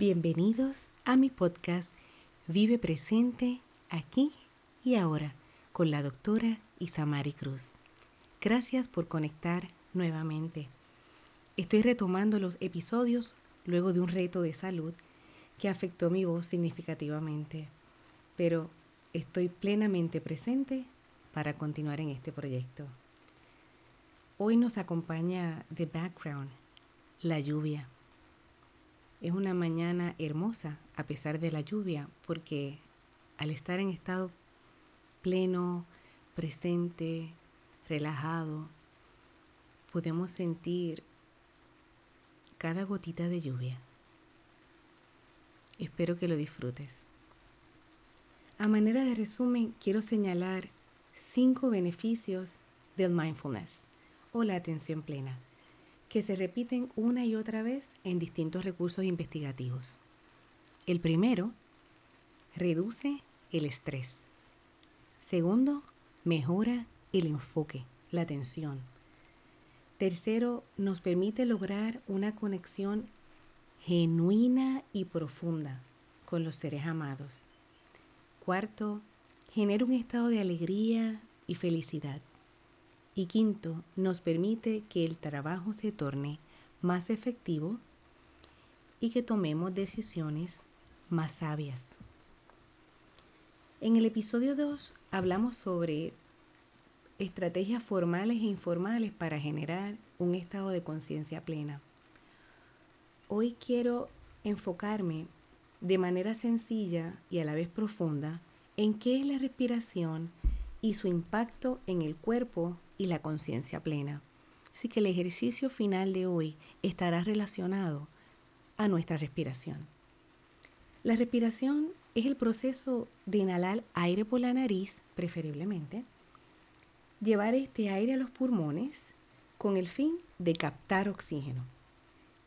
Bienvenidos a mi podcast Vive Presente aquí y ahora con la doctora Isamari Cruz. Gracias por conectar nuevamente. Estoy retomando los episodios luego de un reto de salud que afectó mi voz significativamente, pero estoy plenamente presente para continuar en este proyecto. Hoy nos acompaña The Background, la lluvia. Es una mañana hermosa a pesar de la lluvia porque al estar en estado pleno, presente, relajado, podemos sentir cada gotita de lluvia. Espero que lo disfrutes. A manera de resumen, quiero señalar cinco beneficios del mindfulness o la atención plena, que se repiten una y otra vez en distintos recursos investigativos. El primero, reduce el estrés. Segundo, mejora el enfoque, la atención. Tercero, nos permite lograr una conexión genuina y profunda con los seres amados. Cuarto, genera un estado de alegría y felicidad. Y quinto, nos permite que el trabajo se torne más efectivo y que tomemos decisiones más sabias. En el episodio 2 hablamos sobre estrategias formales e informales para generar un estado de conciencia plena. Hoy quiero enfocarme de manera sencilla y a la vez profunda en qué es la respiración y su impacto en el cuerpo y la conciencia plena. Así que el ejercicio final de hoy estará relacionado a nuestra respiración. La respiración es el proceso de inhalar aire por la nariz, preferiblemente, llevar este aire a los pulmones con el fin de captar oxígeno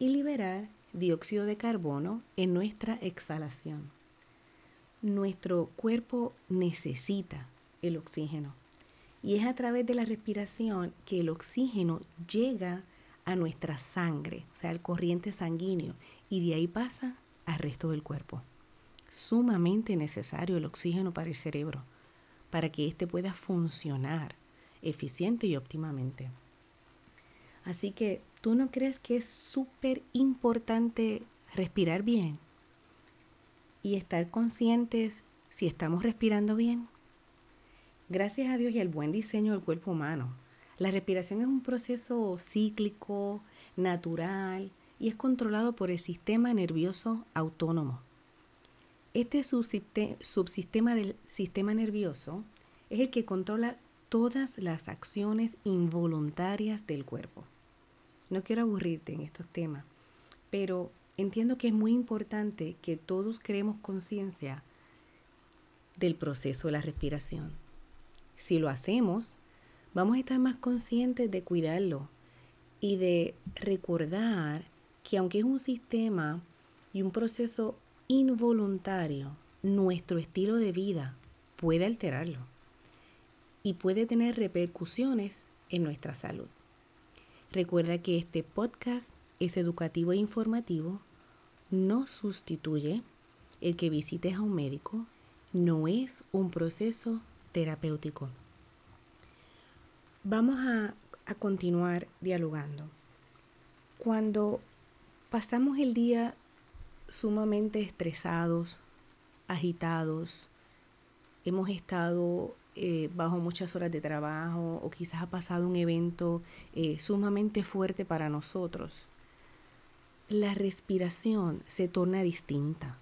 y liberar dióxido de carbono en nuestra exhalación. Nuestro cuerpo necesita el oxígeno y es a través de la respiración que el oxígeno llega a nuestra sangre, o sea, al corriente sanguíneo, y de ahí pasa al resto del cuerpo. Sumamente necesario el oxígeno para el cerebro, para que éste pueda funcionar eficiente y óptimamente. Así que, ¿tú no crees que es súper importante respirar bien? Y estar conscientes si estamos respirando bien. Gracias a Dios y al buen diseño del cuerpo humano, la respiración es un proceso cíclico, natural y es controlado por el sistema nervioso autónomo. Este subsistema del sistema nervioso es el que controla todas las acciones involuntarias del cuerpo. No quiero aburrirte en estos temas, pero entiendo que es muy importante que todos creemos conciencia del proceso de la respiración. Si lo hacemos, vamos a estar más conscientes de cuidarlo y de recordar que aunque es un sistema y un proceso involuntario, nuestro estilo de vida puede alterarlo y puede tener repercusiones en nuestra salud. Recuerda que este podcast es educativo e informativo, no sustituye el que visites a un médico, no es un proceso terapéutico. Vamos a, a continuar dialogando. Cuando pasamos el día sumamente estresados, agitados, hemos estado eh, bajo muchas horas de trabajo o quizás ha pasado un evento eh, sumamente fuerte para nosotros, la respiración se torna distinta.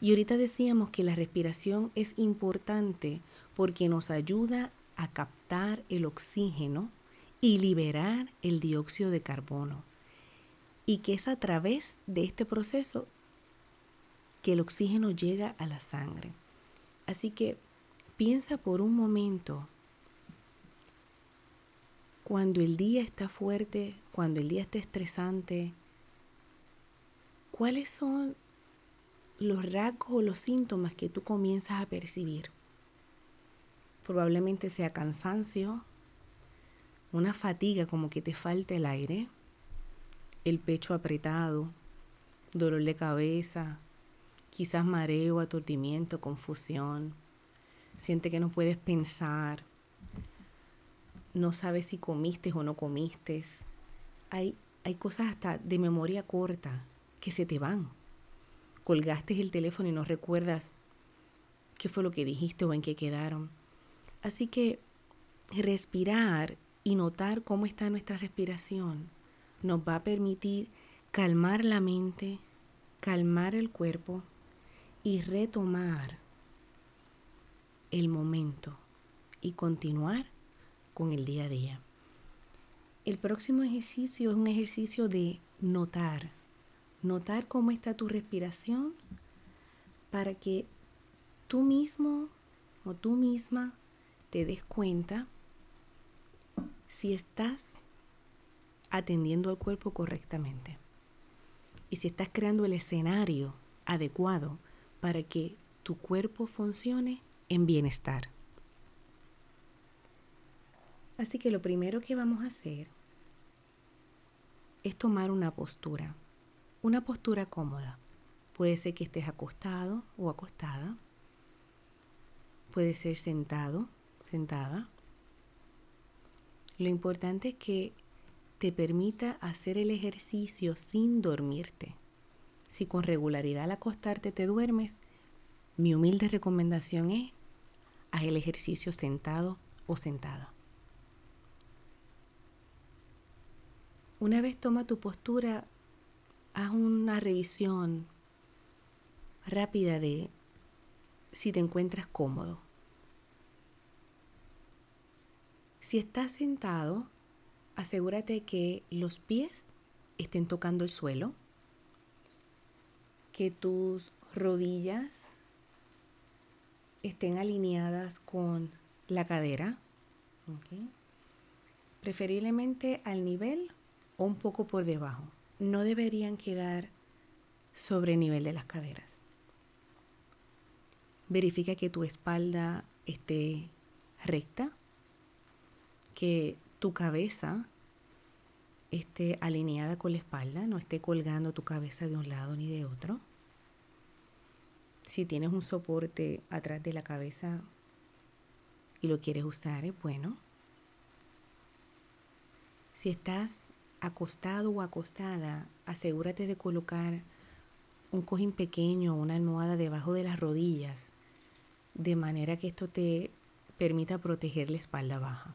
Y ahorita decíamos que la respiración es importante porque nos ayuda a captar el oxígeno y liberar el dióxido de carbono. Y que es a través de este proceso que el oxígeno llega a la sangre. Así que Piensa por un momento cuando el día está fuerte, cuando el día está estresante, ¿cuáles son los rasgos o los síntomas que tú comienzas a percibir? Probablemente sea cansancio, una fatiga como que te falta el aire, el pecho apretado, dolor de cabeza, quizás mareo, aturdimiento, confusión. Siente que no puedes pensar. No sabes si comiste o no comiste. Hay, hay cosas hasta de memoria corta que se te van. Colgaste el teléfono y no recuerdas qué fue lo que dijiste o en qué quedaron. Así que respirar y notar cómo está nuestra respiración nos va a permitir calmar la mente, calmar el cuerpo y retomar el momento y continuar con el día a día. El próximo ejercicio es un ejercicio de notar, notar cómo está tu respiración para que tú mismo o tú misma te des cuenta si estás atendiendo al cuerpo correctamente y si estás creando el escenario adecuado para que tu cuerpo funcione en bienestar. Así que lo primero que vamos a hacer es tomar una postura, una postura cómoda. Puede ser que estés acostado o acostada. Puede ser sentado, sentada. Lo importante es que te permita hacer el ejercicio sin dormirte. Si con regularidad al acostarte te duermes, mi humilde recomendación es haz el ejercicio sentado o sentada. Una vez toma tu postura, haz una revisión rápida de si te encuentras cómodo. Si estás sentado, asegúrate que los pies estén tocando el suelo, que tus rodillas estén alineadas con la cadera, preferiblemente al nivel o un poco por debajo. No deberían quedar sobre el nivel de las caderas. Verifica que tu espalda esté recta, que tu cabeza esté alineada con la espalda, no esté colgando tu cabeza de un lado ni de otro. Si tienes un soporte atrás de la cabeza y lo quieres usar, es bueno. Si estás acostado o acostada, asegúrate de colocar un cojín pequeño o una almohada debajo de las rodillas, de manera que esto te permita proteger la espalda baja.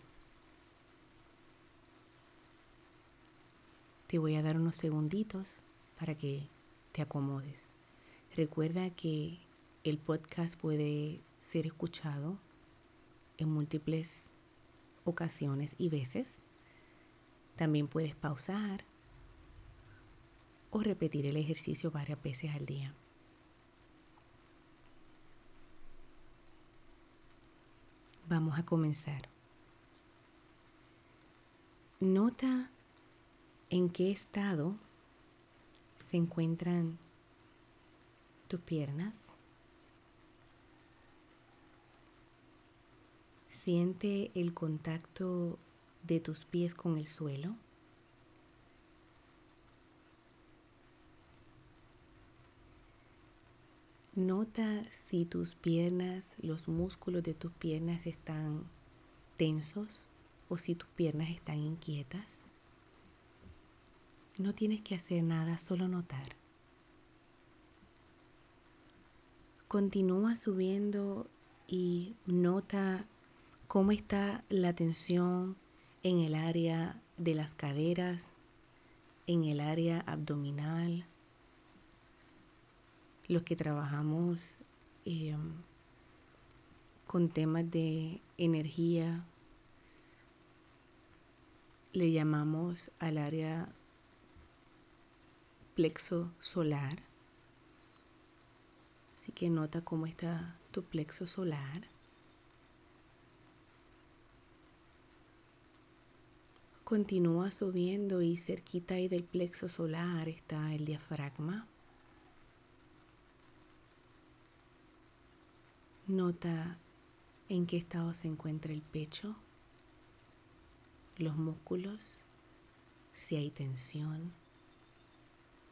Te voy a dar unos segunditos para que te acomodes. Recuerda que el podcast puede ser escuchado en múltiples ocasiones y veces. También puedes pausar o repetir el ejercicio varias veces al día. Vamos a comenzar. Nota en qué estado se encuentran tus piernas. Siente el contacto de tus pies con el suelo. Nota si tus piernas, los músculos de tus piernas están tensos o si tus piernas están inquietas. No tienes que hacer nada, solo notar. Continúa subiendo y nota cómo está la tensión en el área de las caderas, en el área abdominal. Los que trabajamos em, con temas de energía, le llamamos al área plexo solar. Así que nota cómo está tu plexo solar. Continúa subiendo y cerquita ahí del plexo solar está el diafragma. Nota en qué estado se encuentra el pecho, los músculos, si hay tensión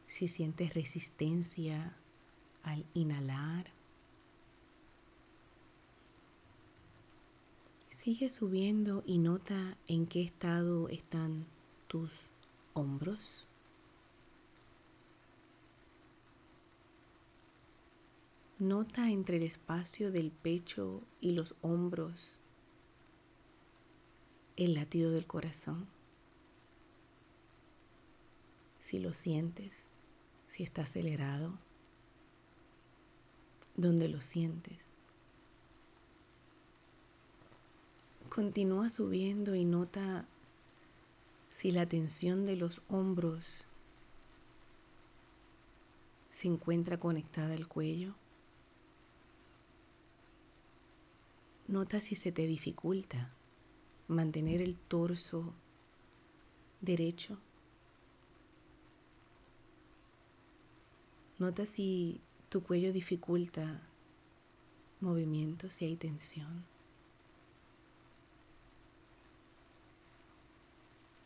si sientes resistencia al inhalar. Sigue subiendo y nota en qué estado están tus hombros. Nota entre el espacio del pecho y los hombros el latido del corazón. Si lo sientes, si está acelerado, donde lo sientes. Continúa subiendo y nota si la tensión de los hombros se encuentra conectada al cuello. Nota si se te dificulta mantener el torso derecho. Nota si tu cuello dificulta movimiento, si hay tensión.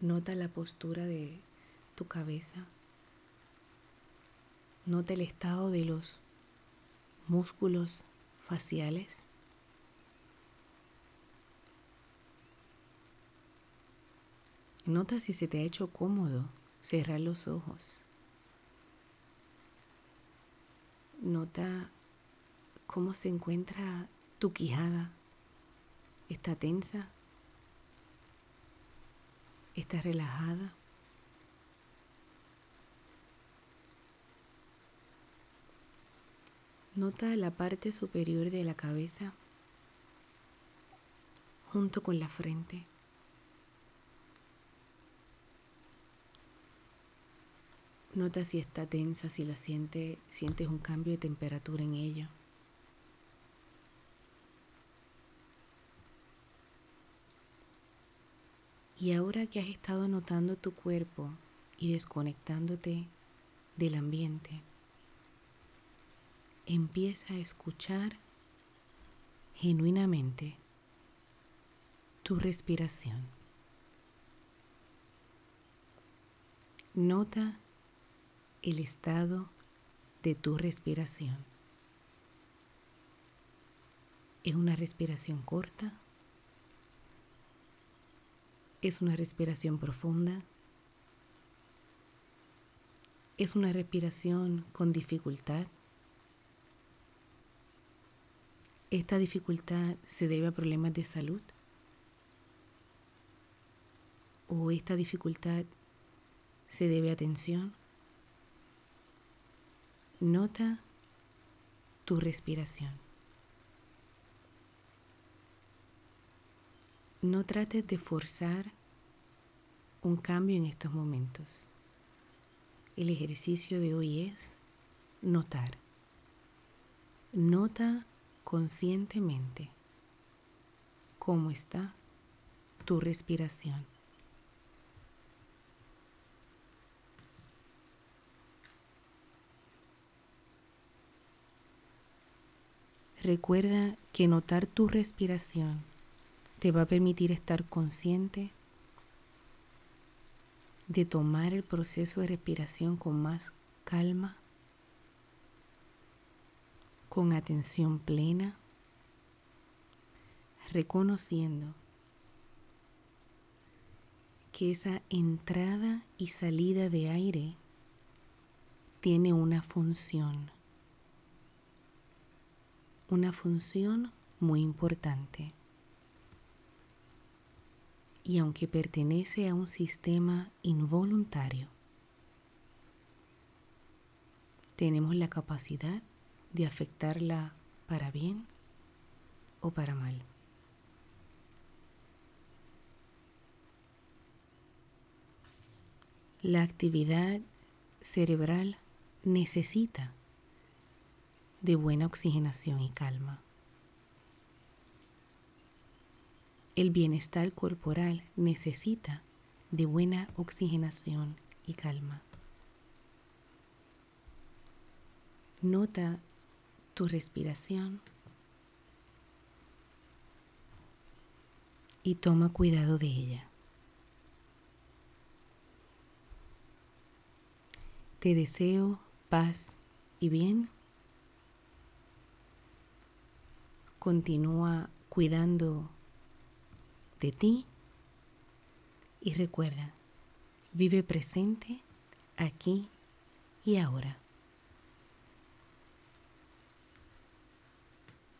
Nota la postura de tu cabeza. Nota el estado de los músculos faciales. Nota si se te ha hecho cómodo cerrar los ojos. Nota cómo se encuentra tu quijada. ¿Está tensa? ¿Está relajada? Nota la parte superior de la cabeza junto con la frente. Nota si está tensa, si la siente, sientes un cambio de temperatura en ella. Y ahora que has estado notando tu cuerpo y desconectándote del ambiente, empieza a escuchar genuinamente tu respiración. Nota el estado de tu respiración. ¿Es una respiración corta? ¿Es una respiración profunda? ¿Es una respiración con dificultad? ¿Esta dificultad se debe a problemas de salud? ¿O esta dificultad se debe a tensión? Nota tu respiración. No trates de forzar un cambio en estos momentos. El ejercicio de hoy es notar. Nota conscientemente cómo está tu respiración. Recuerda que notar tu respiración te va a permitir estar consciente de tomar el proceso de respiración con más calma, con atención plena, reconociendo que esa entrada y salida de aire tiene una función una función muy importante. Y aunque pertenece a un sistema involuntario, tenemos la capacidad de afectarla para bien o para mal. La actividad cerebral necesita de buena oxigenación y calma. El bienestar corporal necesita de buena oxigenación y calma. Nota tu respiración y toma cuidado de ella. Te deseo paz y bien. Continúa cuidando de ti y recuerda, vive presente aquí y ahora.